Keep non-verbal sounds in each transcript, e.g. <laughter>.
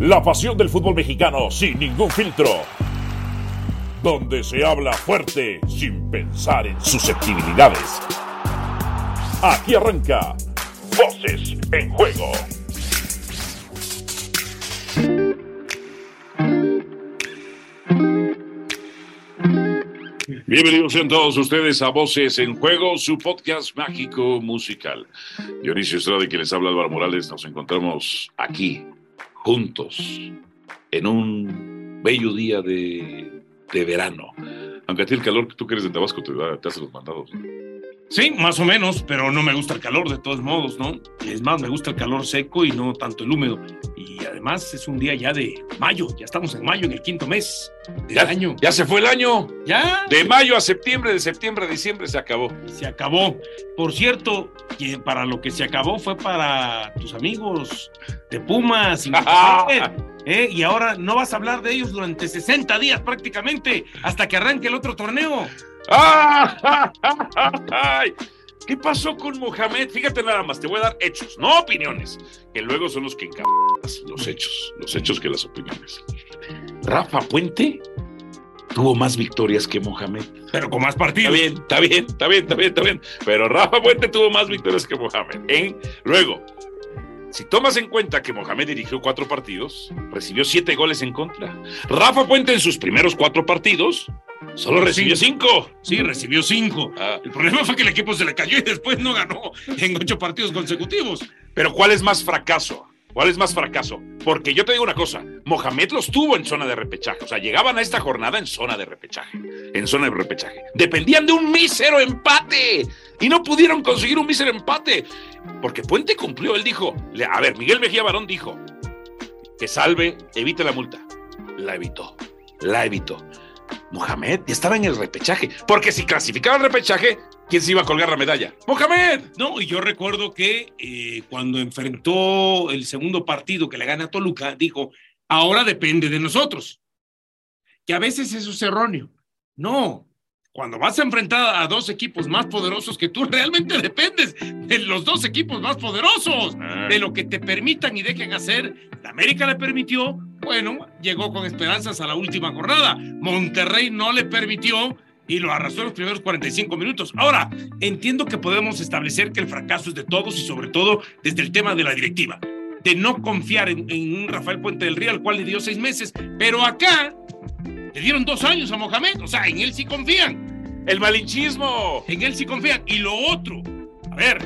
La pasión del fútbol mexicano sin ningún filtro. Donde se habla fuerte sin pensar en susceptibilidades. Aquí arranca Voces en Juego. Bienvenidos sean todos ustedes a Voces en Juego, su podcast mágico musical. Dionisio Estrada y que les habla Álvaro Morales, nos encontramos aquí, juntos, en un bello día de, de verano. Aunque a ti el calor, tú que eres de Tabasco, te, te hace los mandados. Sí, más o menos, pero no me gusta el calor de todos modos, ¿no? Es más, me gusta el calor seco y no tanto el húmedo. Y además es un día ya de mayo, ya estamos en mayo, en el quinto mes del Ya, año. ya se fue el año. Ya De mayo a septiembre, de septiembre a diciembre se acabó. se acabó. Por cierto, que para lo que se acabó fue para tus amigos de Pumas <laughs> ¿eh? Y ahora no vas a hablar de ellos durante 60 días prácticamente, hasta que arranque el otro torneo. ¡Ay! ¿Qué pasó con Mohamed? Fíjate nada más, te voy a dar hechos, no opiniones, que luego son los que encaban los hechos, los hechos que las opiniones. Rafa Puente tuvo más victorias que Mohamed. Pero con más Está partidos. bien, está bien, está bien, está bien, está bien. Pero Rafa Puente tuvo más victorias que Mohamed. ¿eh? Luego, si tomas en cuenta que Mohamed dirigió cuatro partidos, recibió siete goles en contra. Rafa Puente en sus primeros cuatro partidos solo recibió cinco. Sí, recibió cinco. Ah, El problema fue que el equipo se le cayó y después no ganó en ocho partidos consecutivos. pero ¿cuál es más fracaso? ¿Cuál es más fracaso? Porque yo te digo una cosa, Mohamed los tuvo en zona de repechaje, o sea, llegaban a esta jornada en zona de repechaje, en zona de repechaje. Dependían de un mísero empate y no pudieron conseguir un mísero empate, porque Puente cumplió, él dijo, a ver, Miguel Mejía Barón dijo que salve, evite la multa. La evitó, la evitó. Mohamed estaba en el repechaje, porque si clasificaba el repechaje, ¿quién se iba a colgar la medalla? Mohamed. No, y yo recuerdo que eh, cuando enfrentó el segundo partido que le gana Toluca, dijo, ahora depende de nosotros. Que a veces eso es erróneo. No, cuando vas a enfrentar a dos equipos más poderosos que tú, realmente <laughs> dependes de los dos equipos más poderosos, de lo que te permitan y dejen hacer. La América le permitió, bueno, llegó con esperanzas a la última jornada. Monterrey no le permitió y lo arrastró en los primeros 45 minutos. Ahora, entiendo que podemos establecer que el fracaso es de todos y sobre todo desde el tema de la directiva, de no confiar en, en un Rafael Puente del Río, al cual le dio seis meses, pero acá le dieron dos años a Mohamed, o sea, en él sí confían, El malinchismo. en él sí confían. Y lo otro, a ver,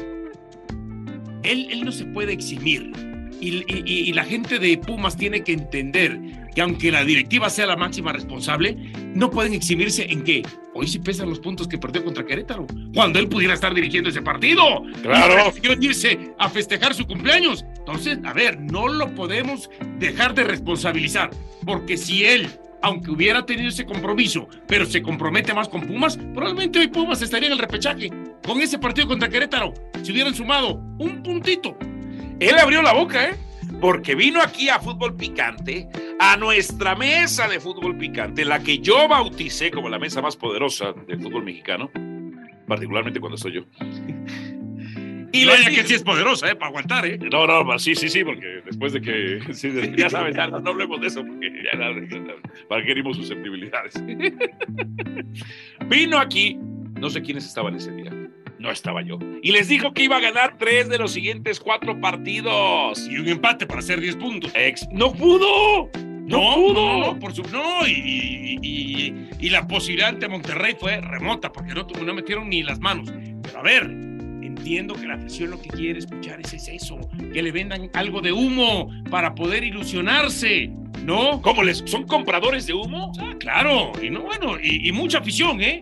él, él no se puede eximir. Y, y- y- la gente de Pumas tiene que entender que aunque la directiva sea la máxima responsable, no pueden eximirse en que hoy sí pesan los puntos que perdió contra Querétaro, cuando él pudiera estar dirigiendo ese partido. Claro. Y irse a festejar su cumpleaños. Entonces, a ver, no lo podemos dejar de responsabilizar, porque si él, aunque hubiera tenido ese compromiso, pero se compromete más con Pumas, probablemente hoy Pumas estaría en el repechaje. Con ese partido contra Querétaro, si hubieran sumado un puntito. Él abrió la boca, ¿eh? Porque vino aquí a Fútbol Picante, a nuestra mesa de fútbol picante, la que yo bauticé como la mesa más poderosa del fútbol mexicano, particularmente cuando soy yo. <laughs> Y dije- que sí es poderosa, ¿eh? Para aguantar, ¿eh? No, no, sí, sí, sí, porque después de que, <laughs> sí, ya sabes, ya no, no hablemos de eso, porque ya nada, ya nada, para qué herimos susceptibilidades. <laughs> Vino aquí, no sé quiénes estaban ese día, no estaba yo, y les dijo que iba a ganar tres de los siguientes cuatro partidos. Y un empate para hacer 10 puntos. Ex, no pudo, no, pudo. no, no, por su, no, y, y- y- y la posibilidad ante Monterrey fue remota, porque no, no metieron ni las manos. Pero a ver, entiendo que la afición lo que quiere escuchar es, es eso, que le vendan algo de humo para poder ilusionarse, ¿no? ¿Cómo les son compradores de humo? Ah, claro, y no, bueno, y, y mucha afición, ¿eh?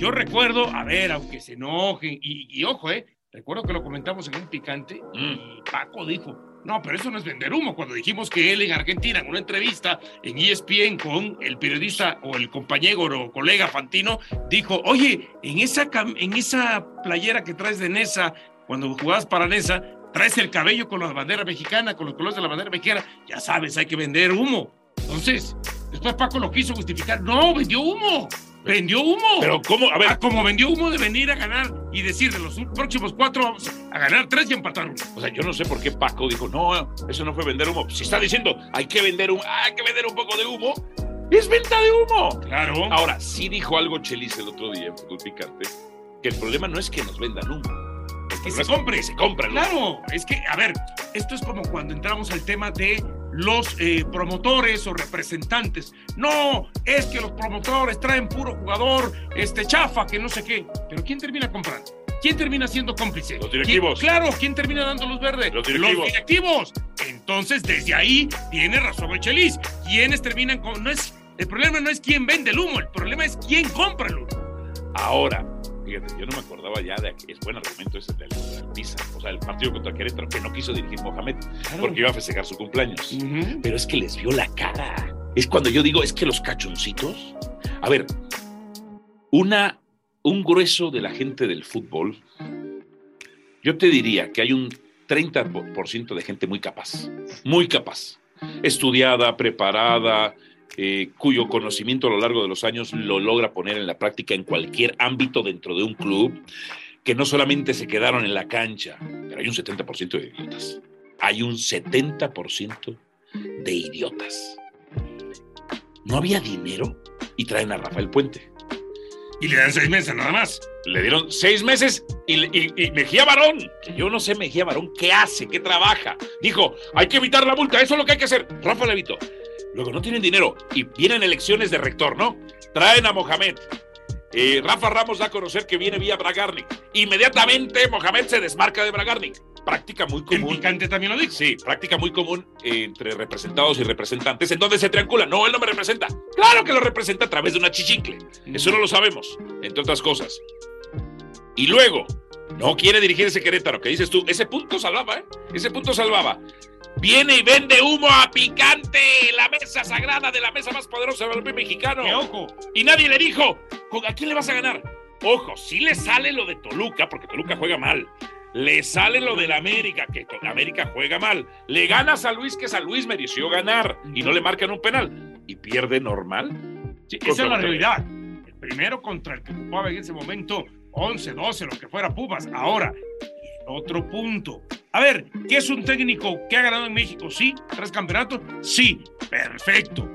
Yo recuerdo, a ver, aunque se enojen, y, y ojo, ¿eh? Recuerdo que lo comentamos en un picante y Paco dijo, no, pero eso no es vender humo. Cuando dijimos que él en Argentina, en una entrevista en ESPN con el periodista o el compañero o colega Fantino, dijo, oye, en esa, en esa playera que traes de Nesa, cuando jugabas para Nesa, traes el cabello con la bandera mexicana, con los colores de la bandera mexicana, ya sabes, hay que vender humo. Entonces, después Paco lo quiso justificar, no, vendió humo. Vendió humo. Pero ¿cómo? A ver. Ah, como vendió humo de venir a ganar y decir de los próximos cuatro vamos a ganar tres y empatar uno. O sea, yo no sé por qué Paco dijo, no, eso no fue vender humo. Si está diciendo, hay que vender humo, hay que vender un poco de humo, es venta de humo. Claro. Ahora, sí dijo algo Chelis el otro día en Fútbol Picante, que el problema no es que nos vendan humo. Es que se compre. Que se compra. el. Claro, es que, a ver, esto es como cuando entramos al tema de los eh, promotores o representantes. No, es que los promotores traen puro jugador, este chafa, que no sé qué. Pero ¿quién termina comprando? ¿Quién termina siendo cómplice? Los directivos. ¿Quién- claro, ¿quién termina dando luz verde? Los directivos. directivos. Entonces, desde ahí tiene razón el Chelis. ¿Quiénes terminan con.? No es, el problema no es quién vende el humo, el problema es quién compra el humo. Ahora, fíjate, yo no me acordaba ya de que es buen argumento ese del, del Pisa, o sea, el partido contra Querétaro, que no quiso dirigir Mohamed porque iba a festejar su cumpleaños. Ujú. Pero es que les vio la cara. Es cuando yo digo, es que los cachoncitos. A ver, una, un grueso de la gente del fútbol, yo te diría que hay un 30% de gente muy capaz, muy capaz, estudiada, preparada, eh, cuyo conocimiento a lo largo de los años lo logra poner en la práctica en cualquier ámbito dentro de un club, que no solamente se quedaron en la cancha, pero hay un 70% de idiotas. Hay un 70% de idiotas. No había dinero y traen a Rafael Puente. Y le dan seis meses nada más. Le dieron seis meses y, y- y Mejía Barón, que yo no sé Mejía Barón qué hace, qué trabaja. Dijo, hay que evitar la multa, eso es lo que hay que hacer. Rafa le evitó. Luego no tienen dinero y vienen elecciones de rector, ¿no? Traen a Mohamed. Eh, Rafa Ramos da a conocer que viene vía Bragarnik. Inmediatamente Mohamed se desmarca de Bragarnik. Práctica muy El común. picante también lo dijo. Sí, práctica muy común entre representados y representantes, en donde se triangula. No, él no me representa. Claro que lo representa a través de una chichincle. Eso no lo sabemos, entre otras cosas. Y luego, no quiere dirigir ese Querétaro, que dices tú, ese punto salvaba, ¿eh? Ese punto salvaba. Viene y vende humo a picante, la mesa sagrada de la mesa más poderosa del balompié mexicano. Ojo, Y nadie le dijo, ¿con- ¿a quién le vas a ganar? Ojo, si le sale lo de Toluca, porque Toluca juega mal. Le sale lo del América, que América juega mal. Le gana a San Luis, que San Luis mereció ganar y no le marcan un penal. Y pierde normal. sí, esa es la realidad. El primero contra el que ocupaba en ese momento 11, 12, lo que fuera Pumas. Ahora, otro punto. A ver, ¿qué es un técnico que ha ganado en México? Sí, tres campeonatos. Sí, perfecto.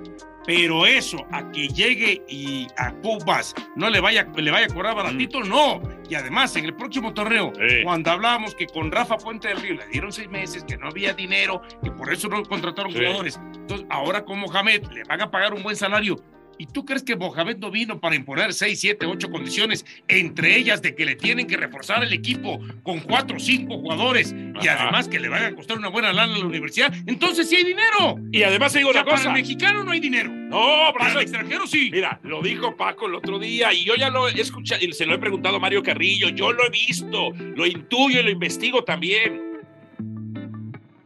Pero eso, a que llegue y a Pumas no le vaya, le vaya a cobrar baratito, no. Y además, en el próximo torneo, Sí. cuando hablábamos que con Rafa Puente del Río le dieron seis meses, que no había dinero, que por eso no contrataron Sí. jugadores. Entonces, ahora con Mohamed le van a pagar un buen salario. ¿Y tú crees que Mohamed no vino para imponer seis, siete, ocho condiciones, entre ellas de que le tienen que reforzar el equipo con cuatro o cinco jugadores y Ajá. además que le van a costar una buena lana a la universidad? Entonces sí hay dinero. Y además digo O sea, una para cosa. el mexicano no hay dinero. No, Para el extranjero sí. Mira, lo dijo Paco el otro día y yo ya lo he escuchado y se lo he preguntado a Mario Carrillo. Yo lo he visto, lo intuyo y lo investigo también.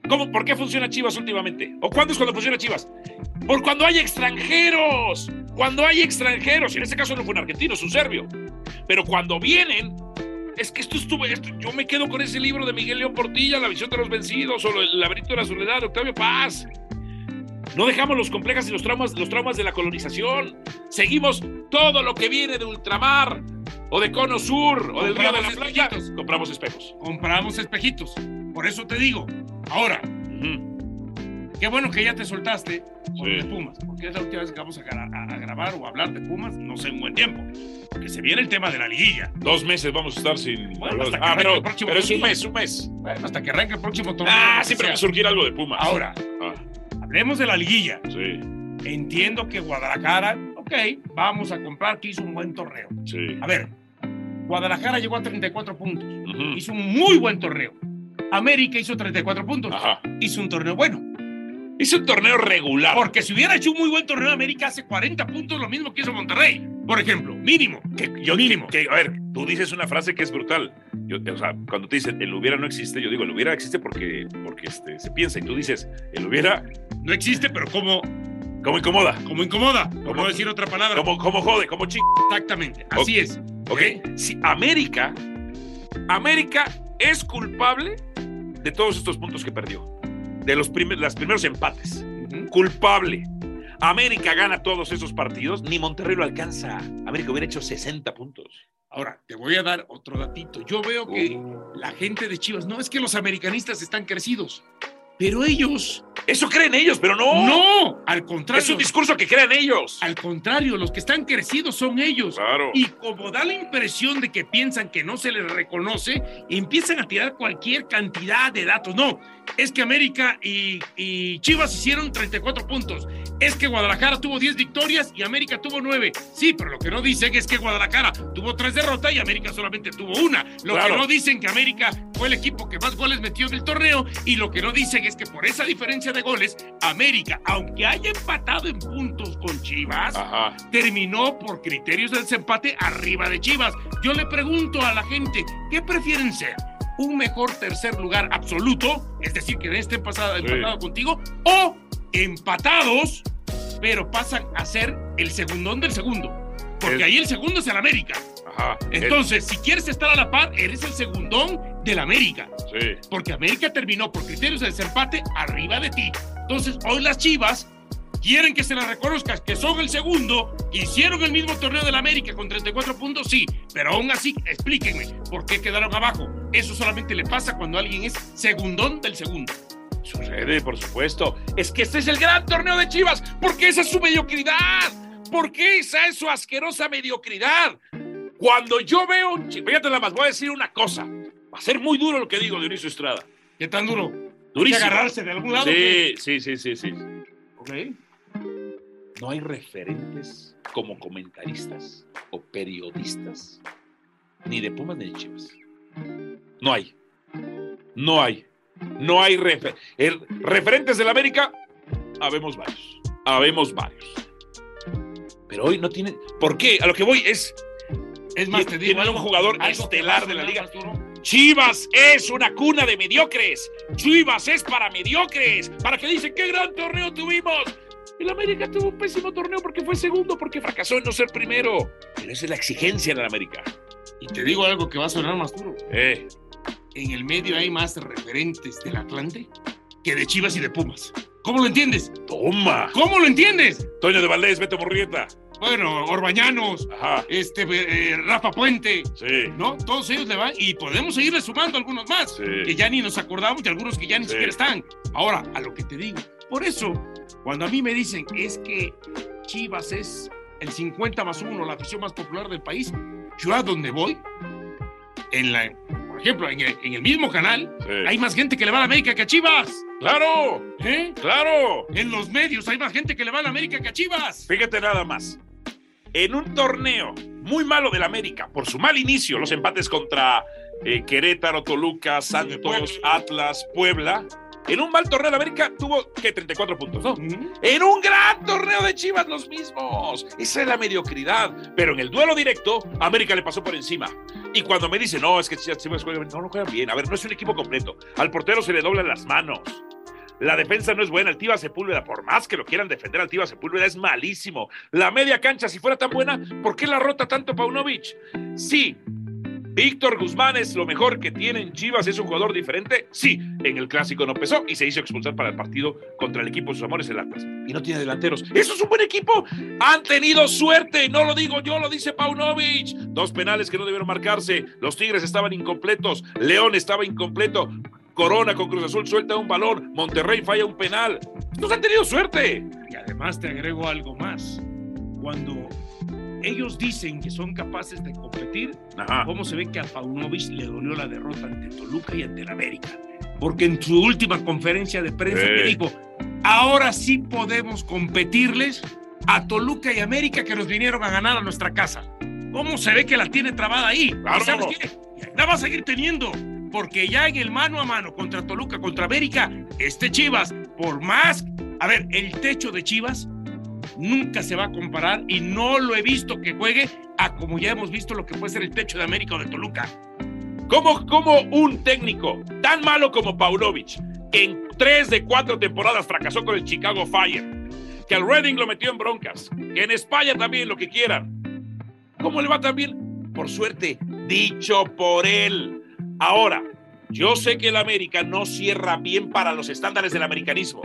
¿Cómo, ¿Por qué funciona Chivas últimamente? ¿O cuándo es cuando funciona Chivas? Por cuando hay extranjeros. Cuando hay extranjeros. Y en este caso no fue un argentino, es un serbio. Pero cuando vienen, es que esto estuvo. esto- yo me quedo con ese libro de Miguel León Portilla, La visión de los vencidos, o El laberinto de la soledad, de Octavio Paz. No dejamos los complejos y los traumas, los traumas de la colonización. Seguimos todo lo que viene de ultramar, o de Cono Sur, o del río de la playa. espejitos. Compramos espejos. Compramos espejitos. Por eso te digo. Ahora. Qué bueno que ya te soltaste con Sí. de Pumas. Porque es la última vez que vamos a, gra- a- grabar o hablar de Pumas, no sé, en buen tiempo. Porque se viene el tema de la liguilla. Dos meses vamos a estar sin. Bueno, hasta que ah, pero, el próximo pero es un mes, un mes. Bueno, hasta que arranque el próximo torneo. Ah, siempre va a surgir algo de Pumas. Ahora, Ah, hablemos de la liguilla. sí, Entiendo que Guadalajara, ok, vamos a comprar que hizo un buen torneo. sí. A ver, Guadalajara llegó a 34 puntos. Ujú. Hizo un muy buen torneo. América hizo 34 puntos. Ajá. Hizo un torneo bueno. Hizo un torneo regular. Porque si hubiera hecho un muy buen torneo, América hace 40 puntos, lo mismo que hizo Monterrey. Por ejemplo, mínimo. Que yo mínimo. Que, a ver, tú dices una frase que es brutal. Yo, o sea, cuando te dicen el hubiera no existe, yo digo el hubiera existe porque, porque este, se piensa y tú dices el hubiera, No existe, pero como, como incomoda, como incomoda. Como- no decir otra palabra. como, como jode, como ching. Exactamente. Así es. ¿Ok? Si América, América es culpable de todos estos puntos que perdió, de los primer, los primeros empates. Culpable. América gana todos esos partidos, ni Monterrey lo alcanza. América hubiera hecho 60 puntos. Ahora, te voy a dar otro datito. Yo veo que Uh. la gente de Chivas, no es que los americanistas están crecidos, pero ellos, Eso creen ellos, pero no. no, al contrario. Es un discurso que crean ellos. Al contrario, los que están crecidos son ellos. Claro. Y como da la impresión de que piensan que no se les reconoce, empiezan a tirar cualquier cantidad de datos. No, es que América y, y Chivas hicieron 34 puntos. Es que Guadalajara tuvo 10 victorias y América tuvo 9. Sí, pero lo que no dicen es que Guadalajara tuvo 3 derrotas y América solamente tuvo una. Lo Claro. que no dicen que América fue el equipo que más goles metió en el torneo y lo que no dicen es que por esa diferencia de goles, América, aunque haya empatado en puntos con Chivas, Ajá. terminó por criterios del desempate arriba de Chivas. Yo le pregunto a la gente, ¿qué prefieren ser? ¿Un mejor tercer lugar absoluto? Es decir, que estén pasado, Sí. empatado contigo, o empatados, pero pasan a ser el segundón del segundo. Porque ahí el segundo es el América. Ajá. Entonces, si quieres estar a la par, eres el segundón del América. Sí. Porque América terminó por criterios de desempate arriba de ti. Entonces, hoy las Chivas quieren que se las reconozcas que son el segundo, hicieron el mismo torneo del América con 34 puntos, sí, pero aún así, explíquenme, ¿por qué quedaron abajo? Eso solamente le pasa cuando alguien es segundón del segundo. Sucede, por supuesto. Es que este es el gran torneo de Chivas, porque esa es su mediocridad. Porque esa es su asquerosa mediocridad. Cuando yo veo un Chivas, fíjate nada más, voy a decir una cosa. Va a ser muy duro lo que digo, Dionisio Estrada. ¿Qué tan duro? Durísimo. ¿Que agarrarse de algún lado? Sí, sí, sí, sí, sí. Ok. No hay referentes como comentaristas o periodistas, ni de Pumas ni de Chivas. No hay. No hay. No hay refer- el- referentes del América. Habemos varios. Habemos varios. Pero hoy no tienen. ¿Por qué? A lo que voy es. Es más, te digo Tienen un algo- jugador algo estelar de la liga. Chivas es una cuna de mediocres. Chivas es para mediocres. Para que dicen qué gran torneo tuvimos. El América tuvo un pésimo torneo porque fue segundo, porque fracasó en no ser primero. Pero esa es la exigencia en el América. Y te digo algo que va a sonar más duro. Eh, en el medio hay más referentes del Atlante que de Chivas y de Pumas. ¿Cómo lo entiendes? toma. ¿Cómo lo entiendes? Toño de Valdés, Beto Murrieta. Bueno, Orbañanos, Ajá. este, eh, Rafa Puente, Sí. ¿no? Todos ellos le van y podemos seguirle sumando algunos más, Sí. que ya ni nos acordamos y algunos que ya ni Sí. siquiera están. Ahora, a lo que te digo, por eso, cuando a mí me dicen es que Chivas es el 50 más 1, la afición más popular del país, yo a donde voy, en la, por ejemplo, en el, en el mismo canal, sí. hay más gente que le va a la América que a Chivas. Claro. ¿eh? Claro. En los medios hay más gente que le va a la América que a Chivas. Fíjate nada más. En un torneo muy malo del América, por su mal inicio, los empates contra eh, Querétaro, Toluca, Santos, Puebla. Atlas, Puebla. En un mal torneo de América tuvo que 34 puntos, ¿no? En un gran torneo de Chivas los mismos. Esa es la mediocridad. Pero en el duelo directo, América le pasó por encima. Y cuando me dicen, no, es que Chivas juegan bien, no, no juegan bien. A ver, no es un equipo completo. Al portero se le doblan las manos. La defensa no es buena. El Tiva Sepúlveda, por más que lo quieran defender, al Tiva Sepúlveda es malísimo. La media cancha, si fuera tan buena, ¿por qué la rota tanto Paunovic? Sí. Víctor Guzmán es lo mejor que tiene en Chivas, es un jugador diferente. Sí, en el clásico no pesó y se hizo expulsar para el partido contra el equipo de sus amores, el Atlas. Y no tiene delanteros. Eso es un buen equipo. Han tenido suerte, no lo digo yo, lo dice Paunovic. Dos penales que no debieron marcarse. Los Tigres estaban incompletos. León estaba incompleto. Corona con Cruz Azul suelta un balón. Monterrey falla un penal. Estos han tenido suerte. Y además te agrego algo más. Cuando ellos dicen que son capaces de competir, Ajá. ¿cómo se ve que a Paunovic le dolió la derrota ante Toluca y ante el América? Porque en su última conferencia de prensa te dijo, ahora sí podemos competirles a Toluca y América que nos vinieron a ganar a nuestra casa. ¿Cómo se ve que la tiene trabada ahí? Claro. ¿Y ¿Sabes qué? La va a seguir teniendo. Porque ya en el mano a mano contra Toluca, contra América, este Chivas, por más... A ver, el techo de Chivas nunca se va a comparar y no lo he visto que juegue a como ya hemos visto lo que puede ser el techo de América o de Toluca. ¿Cómo, cómo un técnico tan malo como Paunovic, que en tres de cuatro temporadas fracasó con el Chicago Fire, que al Reading lo metió en broncas, que en España también lo que quieran, ¿cómo le va también? Por suerte, dicho por él. Ahora, yo sé que el América no cierra bien para los estándares del americanismo,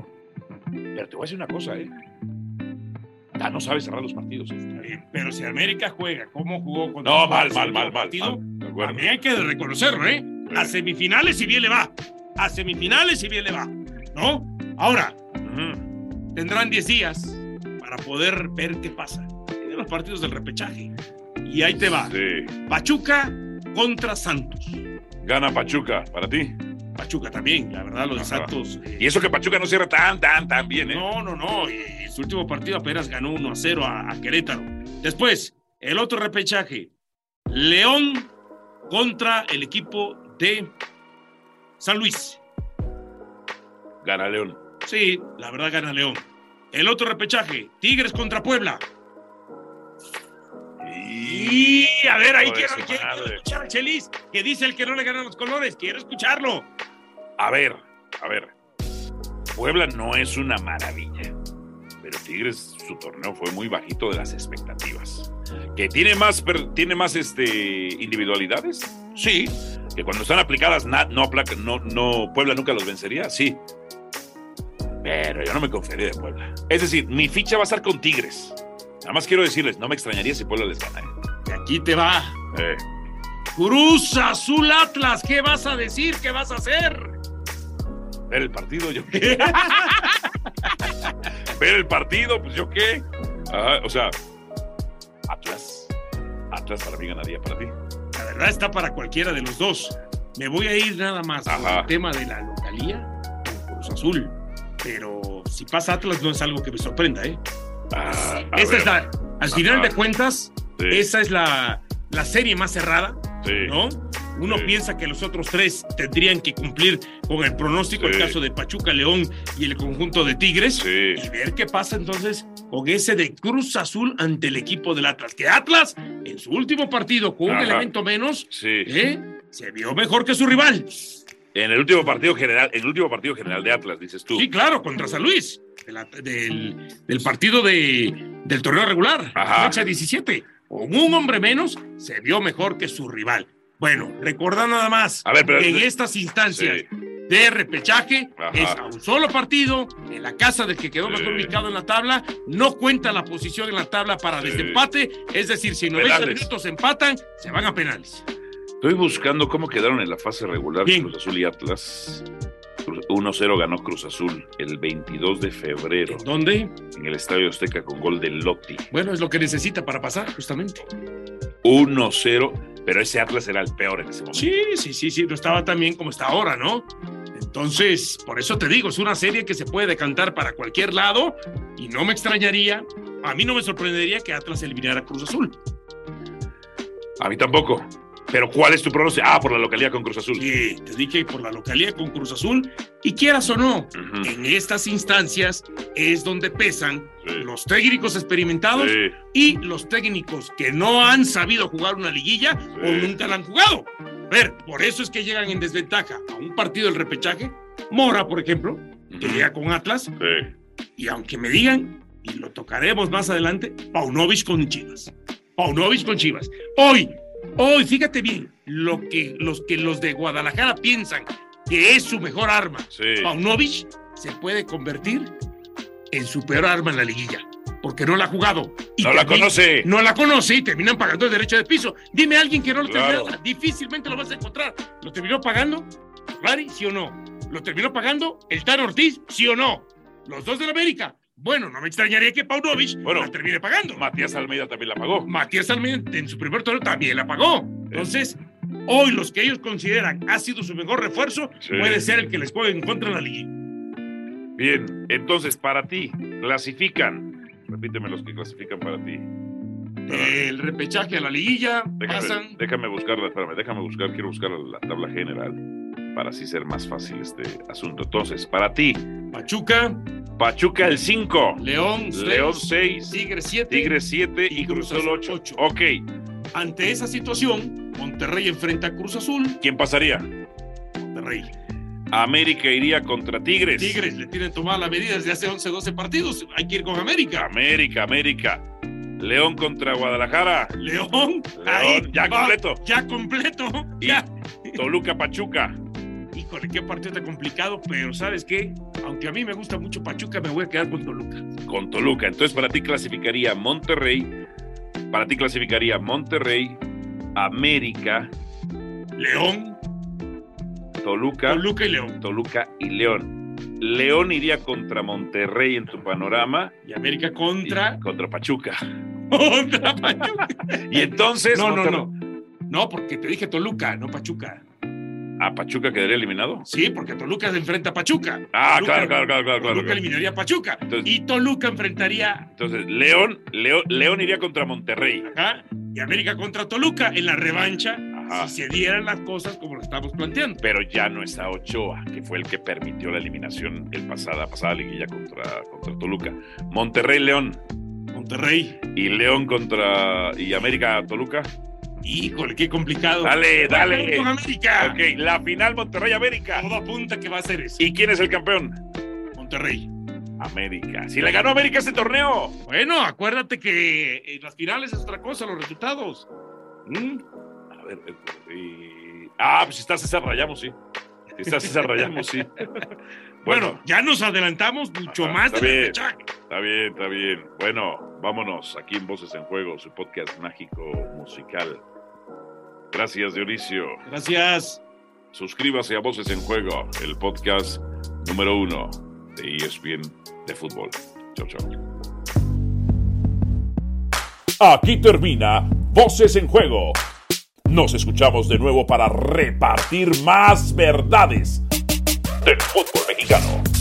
pero te voy a decir una cosa, ¿eh? Ah, no sabe cerrar los partidos. Pero si América juega, ¿cómo jugó contra No, mal, mal, mal, mal. partido? mal, acuerdo. También hay que reconocerlo, ¿eh? A semifinales y bien le va. A semifinales y bien le va. ¿No? Ahora, tendrán 10 días para poder ver qué pasa en los partidos del repechaje. Y ahí te va. Sí. Pachuca contra Santos. Gana Pachuca, para ti. Pachuca también, la verdad, lo de. Santos. eh, Y eso que Pachuca no cierra tan, tan, tan bien, ¿eh? No, no, no. Y, y su último partido apenas ganó 1 a 0 a, a Querétaro. Después, el otro repechaje. León contra el equipo de San Luis. Gana León. Sí, la verdad gana León. El otro repechaje. Tigres contra Puebla. Y a ver, ahí quiero, quiero- quiero escuchar al Chelis, que dice el que no le ganan los colores. Quiero escucharlo. A ver, a ver. Puebla no es una maravilla. Pero Tigres, su torneo fue muy bajito de las expectativas. Que tiene más, tiene más este, individualidades, sí. Que cuando están aplicadas, na- no, no, no, Puebla nunca los vencería, sí. Pero yo no me confiaría de Puebla. Es decir, mi ficha va a estar con Tigres. Nada más quiero decirles, no me extrañaría si Puebla les gana. ¿eh? Y aquí te va. Eh, Cruz Azul Atlas. ¿Qué vas a decir? ¿Qué vas a hacer? ver el partido, yo qué. <laughs> ver el partido, pues yo qué. Ajá, o sea, Atlas. Atlas para mí ganaría para ti. La verdad está para cualquiera de los dos. Me voy a ir nada más por Ajá. el tema de la localía con Cruz Azul. Pero si pasa Atlas no es algo que me sorprenda, ¿eh? Ah, a Esa ver, es la, al final Ajá. de cuentas, sí, esa es la, la serie más cerrada, sí. ¿no? Uno Sí. piensa que los otros tres tendrían que cumplir con el pronóstico, el caso de Pachuca, León y el conjunto de Tigres. Y ver qué pasa entonces con ese de Cruz Azul ante el equipo del Atlas. Que Atlas, en su último partido, con un Ajá. elemento menos. ¿eh? se vio mejor que su rival. En el último partido general, en el último partido general de Atlas, dices tú. Sí, claro, contra San Luis. De la- del, del partido de, del torneo regular, Ajá. fecha 17. Con un hombre menos, se vio mejor que su rival. Bueno, recordar nada más A ver, pero que en estas instancias Sí. de repechaje Ajá. es a un solo partido, en la casa del que quedó mejor Sí. ubicado en la tabla, no cuenta la posición en la tabla para Sí. desempate, es decir, si en 90 Penales. minutos empatan, se van a penales. Estoy buscando cómo quedaron en la fase regular Bien. Cruz Azul y Atlas. Cruz- 1-0 ganó Cruz Azul el 22 de febrero ¿En dónde? en el Estadio Azteca con gol de Lotti. Bueno, es lo que necesita para pasar, justamente. 1-0, pero ese Atlas era el peor en ese momento. Sí, sí, sí, sí, no estaba tan bien como está ahora, ¿no? Entonces, por eso te digo, es una serie que se puede decantar para cualquier lado y no me extrañaría, a mí no me sorprendería que Atlas eliminara a Cruz Azul. A mí tampoco. Pero ¿cuál es tu pronóstico? Ah, por la localidad con Cruz Azul. Sí, te dije por la localidad con Cruz Azul y quieras o no, Ujú. en estas instancias es donde pesan Sí. los técnicos experimentados Sí. y los técnicos que no han sabido jugar una liguilla o Sí. nunca la han jugado. A ver, por eso es que llegan en desventaja a un partido del repechaje. Mora, por ejemplo, que Ujú. llega con Atlas, y aunque me digan, y lo tocaremos más adelante, Paunovic con Chivas. Paunovic con Chivas. Hoy, hoy, fíjate bien, lo que los que los de Guadalajara piensan que es su mejor arma, Sí. Paunovic se puede convertir en su peor arma en la liguilla, porque no la ha jugado. Y No la termina- conoce. No la conoce y terminan pagando el derecho de piso. Dime a alguien que no lo Claro. terminó, difícilmente lo vas a encontrar. ¿Lo terminó pagando? Clary, sí o no. ¿Lo terminó pagando el Tan Ortiz? Sí o no. Los dos de la América. Bueno, no me extrañaría que Paunovic Bueno, la termine pagando. Matías Almeida también la pagó. Matías Almeida en su primer torneo también la pagó. Entonces, hoy los que ellos consideran ha sido su mejor refuerzo, Sí. puede ser el que les juegue en contra en la liga. Bien, entonces para ti, clasifican. Repíteme los que clasifican para ti. El repechaje a la liguilla Déjame, pasan. déjame buscarla, espérame, déjame buscar, quiero buscar la tabla general para así ser más fácil este asunto. Entonces, para ti, Pachuca, Pachuca el 5, León, seis, León 6, Tigres 7. Tigres 7 y y Cruz Azul Azul 8. ocho. Ok, Ante esa situación, Monterrey enfrenta a Cruz Azul. ¿quién pasaría? Monterrey. América iría contra Tigres. Tigres le tienen tomada la medida desde hace 11, 12 partidos. Hay que ir con América. América, América. León contra Guadalajara. León, ahí ya va, completo. Ya completo. Y- Ya. Toluca, Pachuca. Híjole, qué partido está complicado, pero ¿sabes qué? Aunque a mí me gusta mucho Pachuca, me voy a quedar con Toluca. Con Toluca. Entonces, para ti clasificaría Monterrey, para ti clasificaría Monterrey, América, León, Toluca, Toluca y León. Toluca y León. León iría contra Monterrey en tu panorama. Y América contra. Y contra Pachuca. <laughs> Contra Pachuca. y entonces. No, no, no. No, porque te dije Toluca, no Pachuca. ¿A Pachuca quedaría eliminado? Sí, porque Toluca se enfrenta a Pachuca. Ah, Toluca, claro, claro, claro, claro. Toluca claro. eliminaría a Pachuca. Entonces- y Toluca enfrentaría. Entonces, León, León, León iría contra Monterrey. Ajá, y América contra Toluca en la revancha. Ajá. Si se dieran las cosas como lo estamos planteando. Pero ya no está Ochoa, que fue el que permitió la eliminación el pasada, pasada liguilla contra, contra Toluca. Monterrey, León. Monterrey. Y León contra. Y América, Toluca. Híjole, qué complicado. Dale, dale. Con América. Ok, la final Monterrey-América. Todo apunta que va a ser eso. ¿Y quién es el campeón? Monterrey. América. Si le ganó América este torneo. Bueno, acuérdate que en las finales es otra cosa, los resultados. ¿Mm? A ver. eh, y- Ah, pues si está César Rayamos, sí. Si está César Rayamos, sí. Bueno, <laughs> Bueno, ya nos adelantamos mucho más está del bien. repechaje. está bien, está bien. Bueno, vámonos aquí en Voces en Juego, su podcast mágico musical. Gracias, Dionisio. Gracias. Suscríbase a Voces en Juego, el podcast número uno de ESPN de fútbol. Chao, chao. Aquí termina Voces en Juego. Nos escuchamos de nuevo para repartir más verdades del fútbol mexicano.